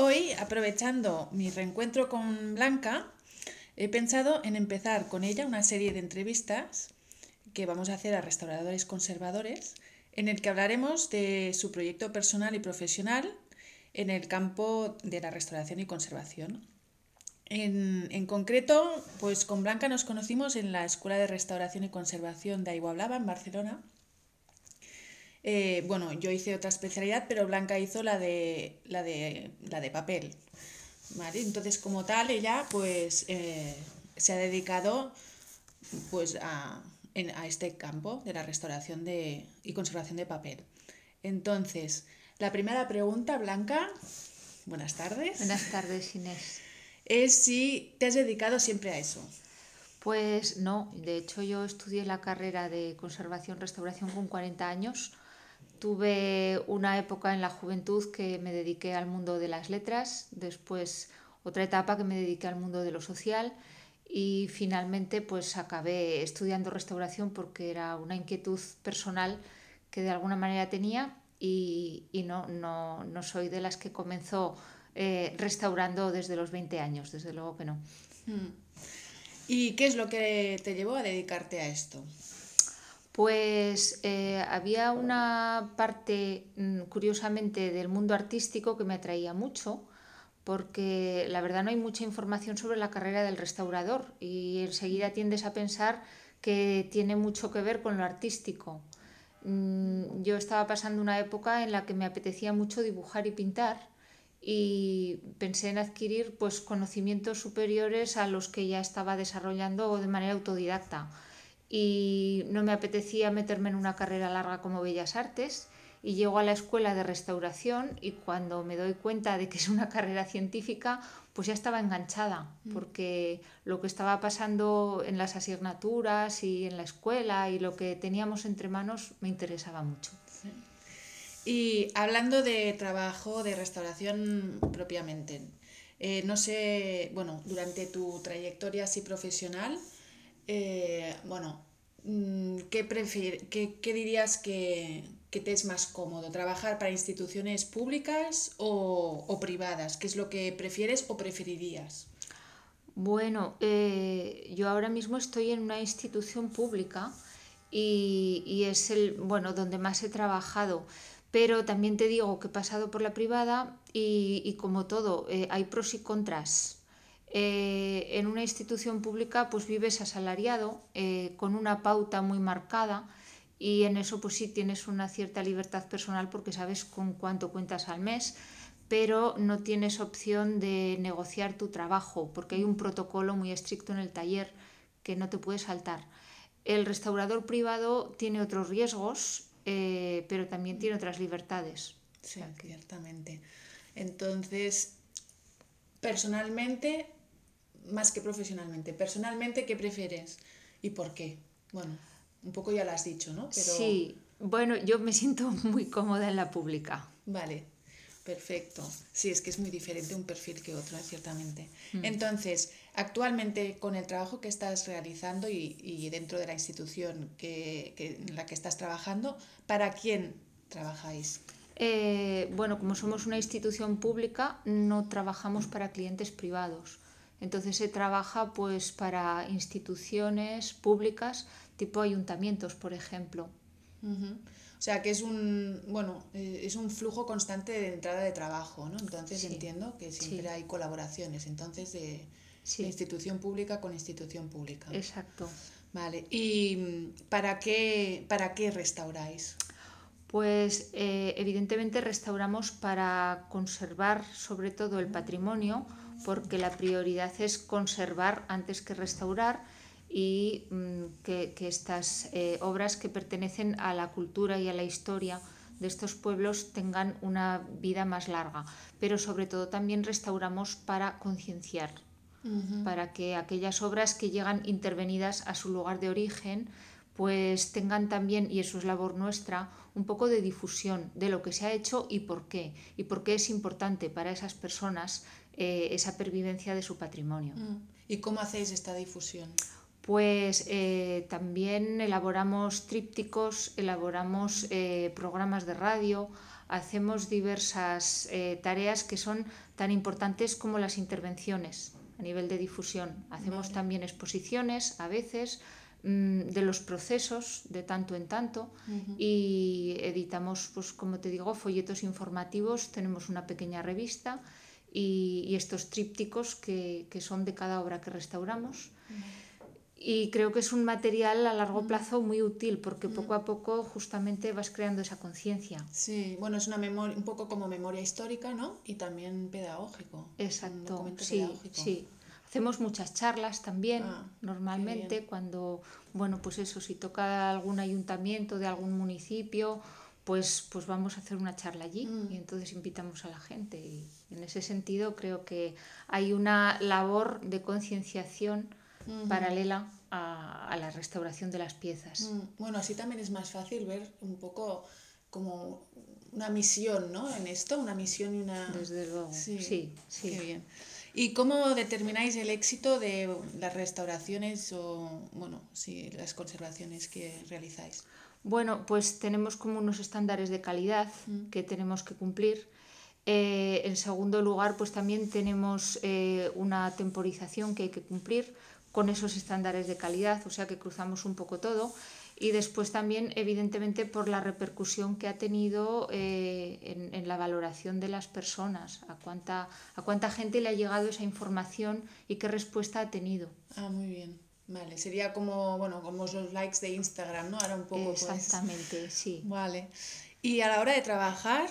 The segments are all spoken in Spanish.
Hoy, aprovechando mi reencuentro con Blanca, he pensado en empezar con ella una serie de entrevistas que vamos a hacer a restauradores conservadores, en el que hablaremos de su proyecto personal y profesional en el campo de la restauración y conservación. En, concreto, pues con Blanca nos conocimos en la Escuela de Restauración y Conservación de Aiguablava, en Barcelona. Eh, bueno, yo hice otra especialidad, pero Blanca hizo la de, la de, la de papel. Entonces, como tal, ella pues eh, se ha dedicado pues, a, a, este campo de la restauración de, y conservación de papel. Entonces, la primera pregunta, Blanca, buenas tardes. Buenas tardes, Inés es si te has dedicado siempre a eso. Pues no, de hecho yo estudié la carrera de conservación-restauración con 40 años. Tuve una época en la juventud que me dediqué al mundo de las letras, después otra etapa que me dediqué al mundo de lo social y finalmente pues acabé estudiando restauración porque era una inquietud personal que de alguna manera tenía y, no, no, no soy de las que comenzó eh, restaurando desde los 20 años, desde luego que no. Hmm. ¿Y qué es lo que te llevó a dedicarte a esto? Pues eh, había una parte, mm, curiosamente, del mundo artístico que me atraía mucho, porque la verdad no hay mucha información sobre la carrera del restaurador y enseguida tiendes a pensar que tiene mucho que ver con lo artístico. Mm, yo estaba pasando una época en la que me apetecía mucho dibujar y pintar y pensé en adquirir pues, conocimientos superiores a los que ya estaba desarrollando de manera autodidacta. Y no me apetecía meterme en una carrera larga como Bellas Artes y llego a la escuela de restauración y cuando me doy cuenta de que es una carrera científica, pues ya estaba enganchada, mm. porque lo que estaba pasando en las asignaturas y en la escuela y lo que teníamos entre manos me interesaba mucho. Y hablando de trabajo, de restauración propiamente, eh, no sé, bueno, durante tu trayectoria así profesional, eh, bueno, mm, ¿qué, qué, dirías que, te es más cómodo? ¿Trabajar para instituciones públicas o, privadas? ¿Qué es lo que prefieres o preferirías? Bueno, eh, yo ahora mismo estoy en una institución pública y, y, es el, bueno, donde más he trabajado pero también te digo que he pasado por la privada y, como todo, eh, hay pros y contras. Eh, en una institución pública pues vives asalariado, eh, con una pauta muy marcada y en eso pues sí tienes una cierta libertad personal porque sabes con cuánto cuentas al mes, pero no tienes opción de negociar tu trabajo porque hay un protocolo muy estricto en el taller que no te puedes saltar. El restaurador privado tiene otros riesgos eh, pero también tiene otras libertades. Sí, ciertamente. Entonces, personalmente, más que profesionalmente, personalmente, ¿qué prefieres y por qué? Bueno, un poco ya lo has dicho, ¿no? Sí, bueno, yo me siento muy cómoda en la pública. Vale, perfecto. Sí, es que es muy diferente un perfil que otro, ciertamente. Mm. Entonces, Actualmente, con el trabajo que estás realizando y, dentro de la institución que, en la que estás trabajando, ¿para quién trabajáis? Eh, bueno, como somos una institución pública, no trabajamos para clientes privados. Entonces se trabaja pues para instituciones públicas, tipo ayuntamientos, por ejemplo. O sea que es un bueno eh, es un flujo constante de entrada de trabajo, ¿no? Entonces entiendo que siempre hay colaboraciones. Entonces de institución pública con institución pública. Exacto. Vale. ¿Y mm, para qué, para qué restauráis? Pues eh, evidentemente restauramos para conservar sobre todo el patrimonio, porque la prioridad es conservar antes que restaurar y mm, que, estas eh, obras que pertenecen a la cultura y a la historia de estos pueblos tengan una vida más larga. Pero sobre todo también restauramos para concienciar para que aquellas obras que llegan intervenidas a su lugar de origen pues tengan también, y eso es labor nuestra, un poco de difusión de lo que se ha hecho y por qué, y por qué es importante para esas personas eh, esa pervivencia de su patrimonio. Mm. ¿Y cómo hacéis esta difusión? Pues eh, también elaboramos trípticos, elaboramos eh, programas de radio, hacemos diversas tareas que son tan importantes como las intervenciones a nivel de difusión. Hacemos también exposiciones a veces de los procesos de tanto en tanto y editamos, pues como te digo, folletos informativos, tenemos una pequeña revista y, estos trípticos que, que, son de cada obra que restauramos y creo que es un material a largo plazo muy útil porque poco a poco justamente vas creando esa conciencia. Sí, bueno, es una memoria, un poco como memoria histórica, ¿no? Y también pedagógico. Exacto, sí, sí. Hacemos muchas charlas también, ah, normalmente, cuando, bueno, pues eso, si toca algún ayuntamiento de algún municipio, pues, pues vamos a hacer una charla allí mm. y entonces invitamos a la gente. Y en ese sentido creo que hay una labor de concienciación paralela a, la restauración de las piezas. Mm, bueno, así también es más fácil ver un poco como una misión, ¿no? En esto, una misión y una... Desde luego, sí, sí. Qué bien. ¿Y cómo determináis el éxito de las restauraciones o, bueno, sí, las conservaciones que realizáis? Bueno, pues tenemos como unos estándares de calidad mm. que tenemos que cumplir. Eh, en segundo lugar, pues también tenemos eh, una temporización que hay que cumplir con esos estándares de calidad, o sea que cruzamos un poco todo. Y después también, evidentemente, por la repercusión que ha tenido eh, en, la valoración de las personas, a cuánta, a cuánta gente le ha llegado esa información y qué respuesta ha tenido. Ah, muy bien. Vale, sería como, bueno, como los likes de Instagram, ¿no? Ahora un poco. Pues, Exactamente, sí. Vale. Y a la hora de trabajar,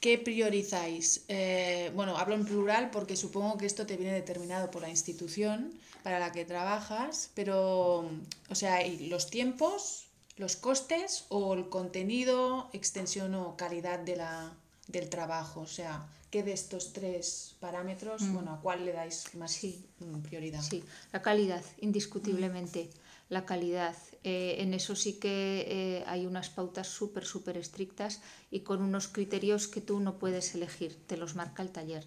¿Qué priorizáis? Eh, bueno, hablo en plural porque supongo que esto te viene determinado por la institución para la que trabajas, pero, o sea, los tiempos, los costes o el contenido, extensión o calidad de la, del trabajo. O sea, ¿qué de estos tres parámetros, mm. bueno, a cuál le dais más prioridad? Sí, la calidad, indiscutiblemente la calidad. Eh, en eso sí que eh, hay unas pautas súper, súper estrictas y con unos criterios que tú no puedes elegir, te los marca el taller.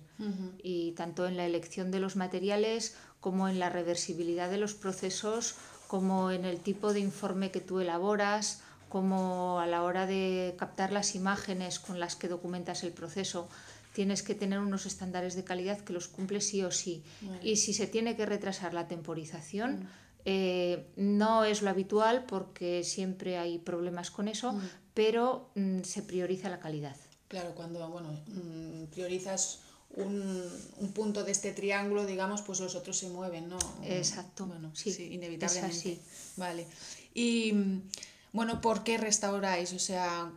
Y tanto en la elección de los materiales como en la reversibilidad de los procesos, como en el tipo de informe que tú elaboras, como a la hora de captar las imágenes con las que documentas el proceso tienes que tener unos estándares de calidad que los cumples sí o sí. Y si se tiene que retrasar la temporización, eh, no es lo habitual porque siempre hay problemas con eso, mm. pero mm, se prioriza la calidad. Claro, cuando bueno, mm, priorizas un, punto de este triángulo, digamos, pues los otros se mueven, ¿no? Exacto. Bueno, sí, inevitablemente. Vale. Y bueno, ¿por qué restauráis? O sea,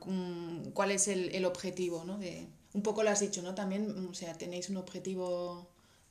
¿cuál es el, objetivo? ¿no? De, un poco lo has dicho, ¿no? También, o sea, tenéis un objetivo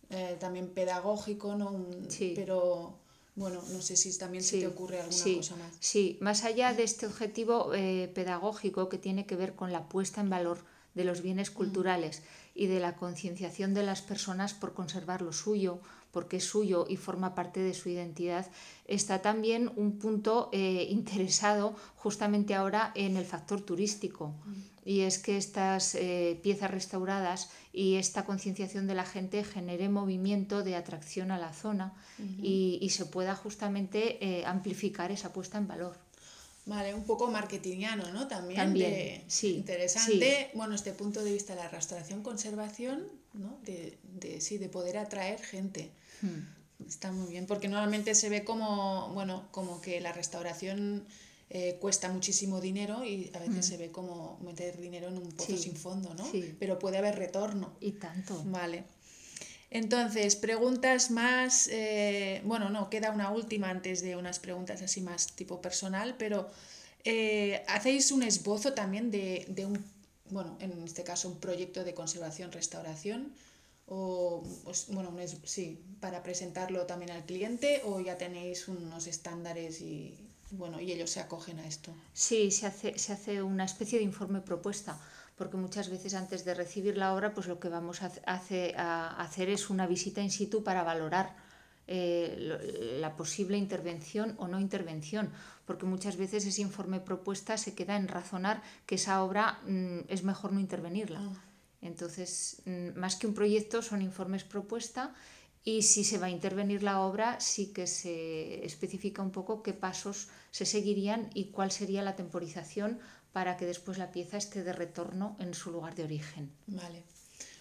eh, también pedagógico, ¿no? sí. Pero bueno, no sé si también se te ocurre alguna cosa más. Sí, más allá de este objetivo eh, pedagógico que tiene que ver con la puesta en valor de los bienes mm. culturales y de la concienciación de las personas por conservar lo suyo, porque es suyo y forma parte de su identidad, está también un punto eh, interesado justamente ahora en el factor turístico. Mm y es que estas eh, piezas restauradas y esta concienciación de la gente genere movimiento de atracción a la zona y, se pueda justamente eh, amplificar esa puesta en valor. Vale, un poco marketingiano, ¿no? También, También sí. Interesante, bueno, este punto de vista de la restauración-conservación, ¿no? De, de, sí, de poder atraer gente. Hmm. Está muy bien, porque normalmente se ve como, bueno, como que la restauración eh, cuesta muchísimo dinero y a veces mm. se ve como meter dinero en un pozo sin fondo, ¿no? Pero puede haber retorno. Y tanto. Vale. Entonces, preguntas más, eh, bueno, no, queda una última antes de unas preguntas así más tipo personal, pero eh, ¿hacéis un esbozo también de, de, un, bueno, en este caso un proyecto de conservación-restauración? O, pues, bueno, sí, para presentarlo también al cliente o ya tenéis unos estándares y, bueno, y ellos se acogen a esto. Sí, se hace, se hace una especie de informe propuesta, porque muchas veces antes de recibir la obra, pues lo que vamos a, hacer es una visita in situ para valorar eh, la posible intervención o no intervención, porque muchas veces ese informe propuesta se queda en razonar que esa obra mm, es mejor no intervenirla. Ah. Entonces, mm, más que un proyecto, son informes propuesta y si se va a intervenir la obra, sí que se especifica un poco qué pasos se seguirían y cuál sería la temporización para que después la pieza esté de retorno en su lugar de origen. Vale,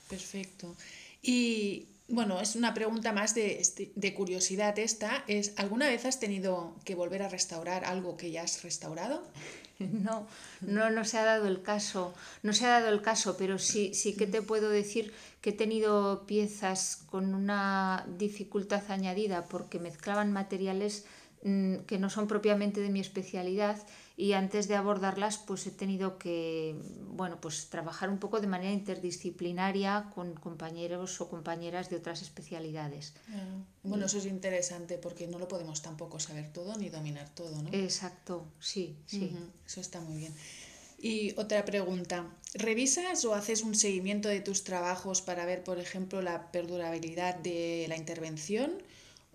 perfecto. Y bueno, es una pregunta más de, este, de, curiosidad esta. Es, ¿Alguna vez has tenido que volver a restaurar algo que ya has restaurado? No, no, no se ha dado el caso. No se ha dado el caso, pero sí, sí que te puedo decir que he tenido piezas con una dificultad añadida porque mezclaban materiales que no son propiamente de mi especialidad y antes de abordarlas pues he tenido que bueno pues trabajar un poco de manera interdisciplinaria con compañeros o compañeras de otras especialidades. Bueno eso es interesante porque no lo podemos tampoco saber todo ni dominar todo no exacto sí sí. Eso está muy bien. Y otra pregunta revisas o haces un seguimiento de tus trabajos para ver por ejemplo la perdurabilidad de la intervención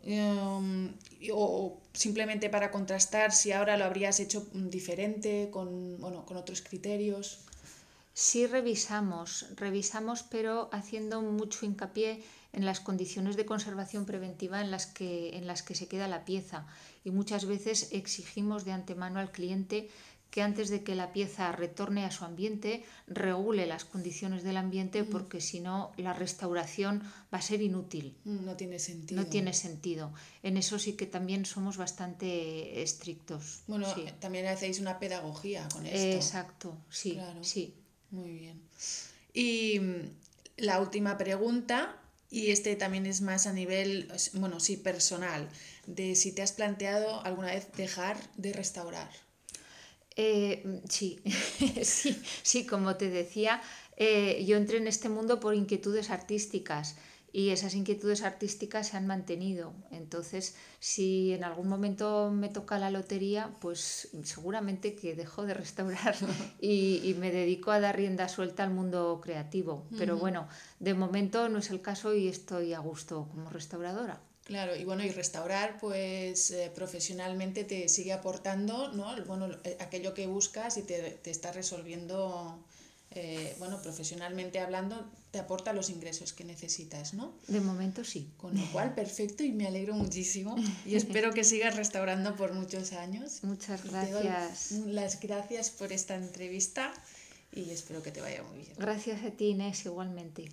Em, o simplemente para contrastar si ahora lo habrías hecho diferente con, bueno, con otros criterios. Sí revisamos, revisamos pero haciendo mucho hincapié en las condiciones de conservación preventiva en las que, en las que se queda la pieza y muchas veces exigimos de antemano al cliente que antes de que la pieza retorne a su ambiente, regule las condiciones del ambiente, porque si no, la restauración va a ser inútil. Mm, no tiene sentido. No tiene sentido. En eso sí que también somos bastante estrictos. Bueno, también hacéis una pedagogía con esto. Exacto, sí, sí. Muy bien. Y mm, la última pregunta, y este también es más a nivel, bueno, sí, personal, de si te has planteado alguna vez dejar de restaurar. Eh, sí, sí, sí, como te decía, eh, yo entré en este mundo por inquietudes artísticas y esas inquietudes artísticas se han mantenido. Entonces, si en algún momento me toca la lotería, pues seguramente que dejo de restaurar y, me dedico a dar rienda suelta al mundo creativo. Pero bueno, de momento no es el caso y estoy a gusto como restauradora. Claro, y bueno, y restaurar, pues eh, profesionalmente te sigue aportando, ¿no? Bueno, eh, aquello que buscas y te, te está resolviendo, eh, bueno, profesionalmente hablando, te aporta los ingresos que necesitas, ¿no? De momento sí. Con lo cual, perfecto y me alegro muchísimo y espero que sigas restaurando por muchos años. Muchas gracias. las gracias por esta entrevista y espero que te vaya muy bien. Gracias a ti, Inés, igualmente.